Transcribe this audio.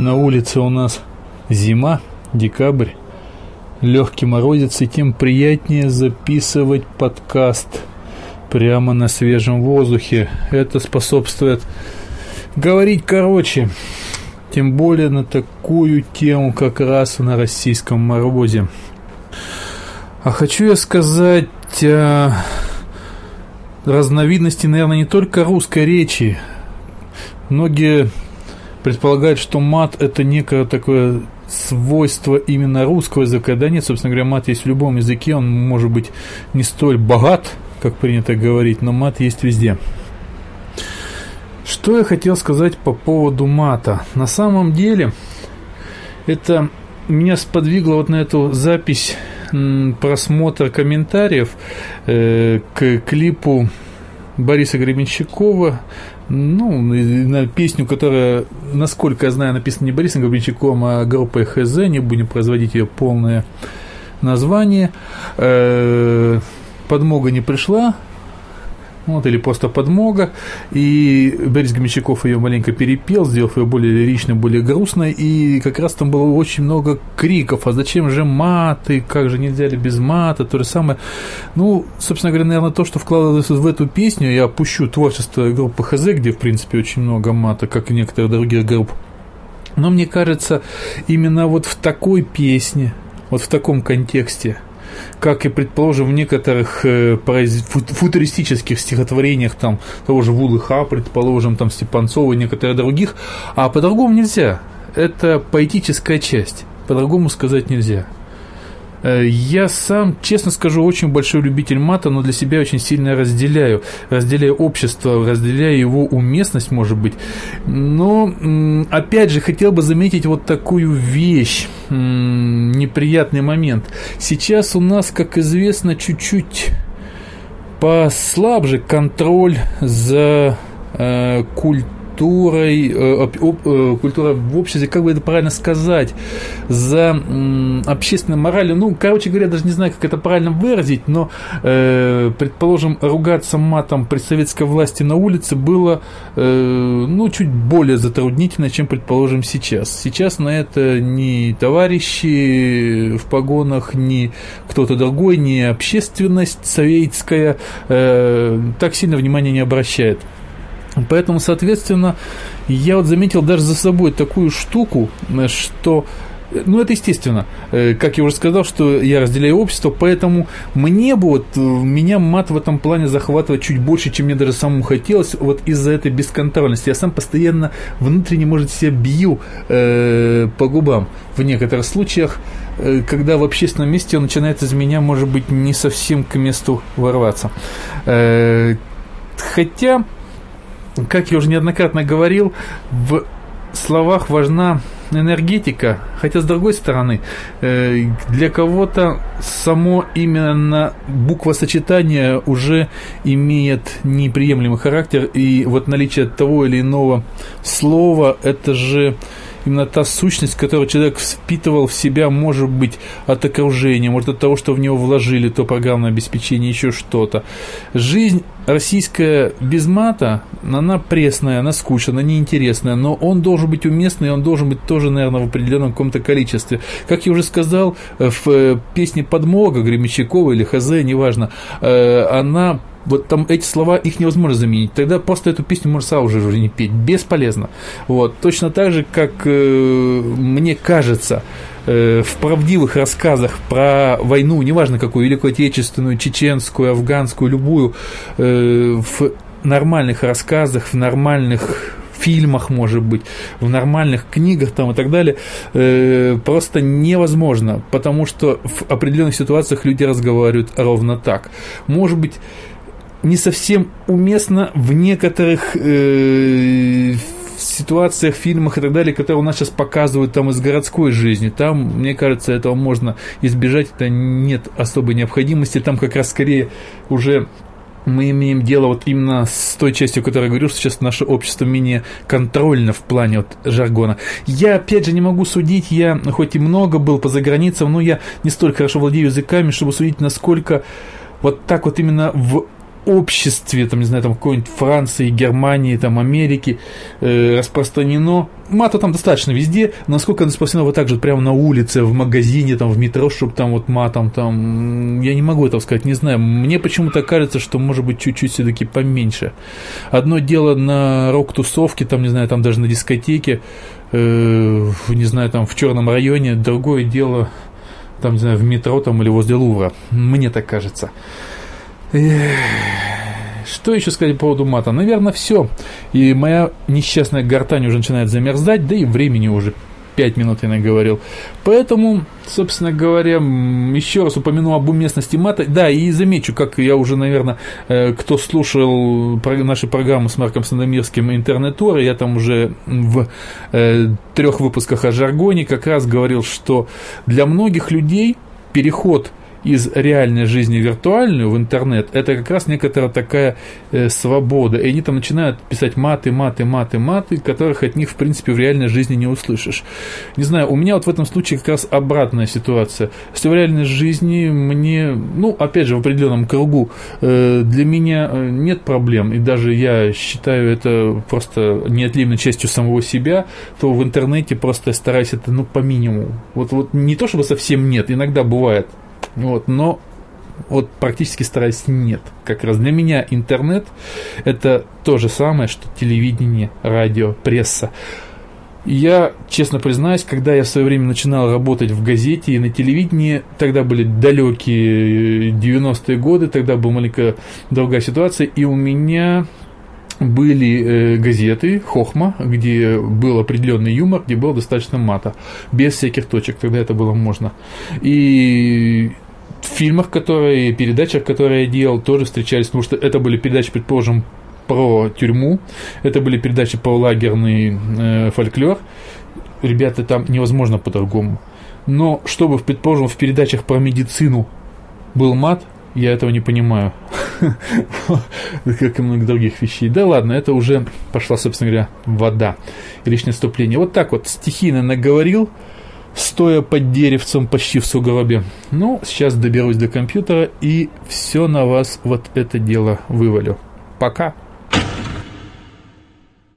На улице у нас зима, декабрь, легкий морозец, и тем приятнее записывать подкаст прямо на свежем воздухе. Это способствует говорить короче, тем более на такую тему, как раз на российском морозе. А хочу я сказать о разновидности, наверное, не только русской речи. Многие предполагает, что мат это некое такое свойство именно русского языка. Да нет, собственно говоря, мат есть в любом языке, он может быть не столь богат, как принято говорить, но мат есть везде. Что я хотел сказать по поводу мата? На самом деле, это меня сподвигло вот на эту запись просмотр комментариев э, к клипу Бориса Гребенщикова. Ну, на песню, которая, насколько я знаю, написана не Борисом Гребенщиком, а группой ХЗ, не будем производить ее полное название. Э, подмога не пришла, вот, или просто подмога. И Борис Гомичаков ее маленько перепел, сделав ее более лиричной, более грустной. И как раз там было очень много криков, а зачем же маты, как же нельзя ли без мата, то же самое. Ну, собственно говоря, наверное, то, что вкладывалось в эту песню, я опущу творчество группы ХЗ, где, в принципе, очень много мата, как и некоторых других групп. Но мне кажется, именно вот в такой песне, вот в таком контексте – как и, предположим, в некоторых э, футуристических стихотворениях там, того же Вулыха, предположим, там Степанцова и некоторых других, а по-другому нельзя. Это поэтическая часть, по-другому сказать нельзя. Э, я сам, честно скажу, очень большой любитель мата, но для себя очень сильно разделяю. Разделяю общество, разделяю его уместность, может быть. Но, опять же, хотел бы заметить вот такую вещь, неприятный момент. Сейчас у нас, как известно, чуть-чуть послабже контроль за э, культурой культурой, э, э, культура в обществе, как бы это правильно сказать, за общественной моралью. Ну, короче говоря, даже не знаю, как это правильно выразить, но, э, предположим, ругаться матом при советской власти на улице было, ну, чуть более затруднительно, чем, предположим, сейчас. Сейчас на это ни товарищи в погонах, ни кто-то другой, ни общественность советская так сильно внимания не обращает. Поэтому, соответственно, я вот заметил даже за собой такую штуку, что ну, это естественно. Э, как я уже сказал, что я разделяю общество, поэтому мне бы вот, э, меня мат в этом плане захватывает чуть больше, чем мне даже самому хотелось, вот из-за этой бесконтрольности. Я сам постоянно внутренне, может, себя бью э, по губам в некоторых случаях, э, когда в общественном месте он начинает из меня, может быть, не совсем к месту ворваться. Э, хотя как я уже неоднократно говорил, в словах важна энергетика, хотя с другой стороны, э, для кого-то само именно буквосочетание уже имеет неприемлемый характер, и вот наличие того или иного слова, это же именно та сущность, которую человек впитывал в себя, может быть, от окружения, может, от того, что в него вложили, то программное обеспечение, еще что-то. Жизнь российская без мата, она пресная, она скучная, она неинтересная, но он должен быть уместный, он должен быть тоже, наверное, в определенном каком-то количестве. Как я уже сказал, в э, песне «Подмога» Гремячакова или «Хазе», неважно, э, она вот там эти слова, их невозможно заменить. Тогда просто эту песню можно сразу уже не петь. Бесполезно. Вот. Точно так же, как э, мне кажется, э, в правдивых рассказах про войну, неважно какую, Великую Отечественную, чеченскую, афганскую, любую, э, в нормальных рассказах, в нормальных фильмах, может быть, в нормальных книгах там и так далее, э, просто невозможно, потому что в определенных ситуациях люди разговаривают ровно так. Может быть, не совсем уместно в некоторых э, ситуациях, фильмах и так далее, которые у нас сейчас показывают там из городской жизни. Там, мне кажется, этого можно избежать, это нет особой необходимости. Там как раз скорее уже мы имеем дело вот именно с той частью, о которой я говорю, что сейчас наше общество менее контрольно в плане вот жаргона. Я, опять же, не могу судить, я хоть и много был по заграницам, но я не столько хорошо владею языками, чтобы судить, насколько вот так вот именно в обществе, там, не знаю, там, какой-нибудь Франции, Германии, там, Америки э, распространено. Мата там достаточно везде, насколько распространено вот так же прямо на улице, в магазине, там, в метро, чтобы там вот матом, там, я не могу этого сказать, не знаю. Мне почему-то кажется, что может быть чуть-чуть все-таки поменьше. Одно дело на рок-тусовке, там, не знаю, там даже на дискотеке, э, не знаю, там, в черном районе, другое дело, там, не знаю, в метро, там, или возле Лувра. Мне так кажется. Что еще сказать по поводу мата? Наверное, все. И моя несчастная гортань уже начинает замерзать, да и времени уже 5 минут я наговорил. Поэтому, собственно говоря, еще раз упомяну об уместности мата. Да, и замечу, как я уже, наверное, э, кто слушал наши программы с Марком Сандомирским интернет-тур, я там уже в э, трех выпусках о жаргоне как раз говорил, что для многих людей переход из реальной жизни виртуальную в интернет, это как раз некоторая такая э, свобода. И они там начинают писать маты, маты, маты, маты, которых от них, в принципе, в реальной жизни не услышишь. Не знаю, у меня вот в этом случае как раз обратная ситуация. Если в реальной жизни мне, ну, опять же, в определенном кругу, э, для меня э, нет проблем, и даже я считаю это просто неотъемлемой частью самого себя, то в интернете просто стараюсь это, ну, по минимуму. Вот, вот не то, чтобы совсем нет, иногда бывает, вот, но вот практически стараюсь нет. Как раз для меня интернет это то же самое, что телевидение, радио, пресса. Я, честно признаюсь, когда я в свое время начинал работать в газете и на телевидении, тогда были далекие 90-е годы, тогда была маленькая другая ситуация, и у меня были э, газеты Хохма, где был определенный юмор, где было достаточно мата, без всяких точек, тогда это было можно. И в фильмах, которые, передачах, которые я делал, тоже встречались, потому что это были передачи, предположим, про тюрьму, это были передачи про лагерный э, фольклор. Ребята, там невозможно по-другому. Но чтобы, предположим, в передачах про медицину был мат, я этого не понимаю. как и многих других вещей. Да ладно, это уже пошла, собственно говоря, вода и личное вступление. Вот так вот стихийно наговорил, стоя под деревцем почти в сугробе. Ну, сейчас доберусь до компьютера и все на вас вот это дело вывалю. Пока.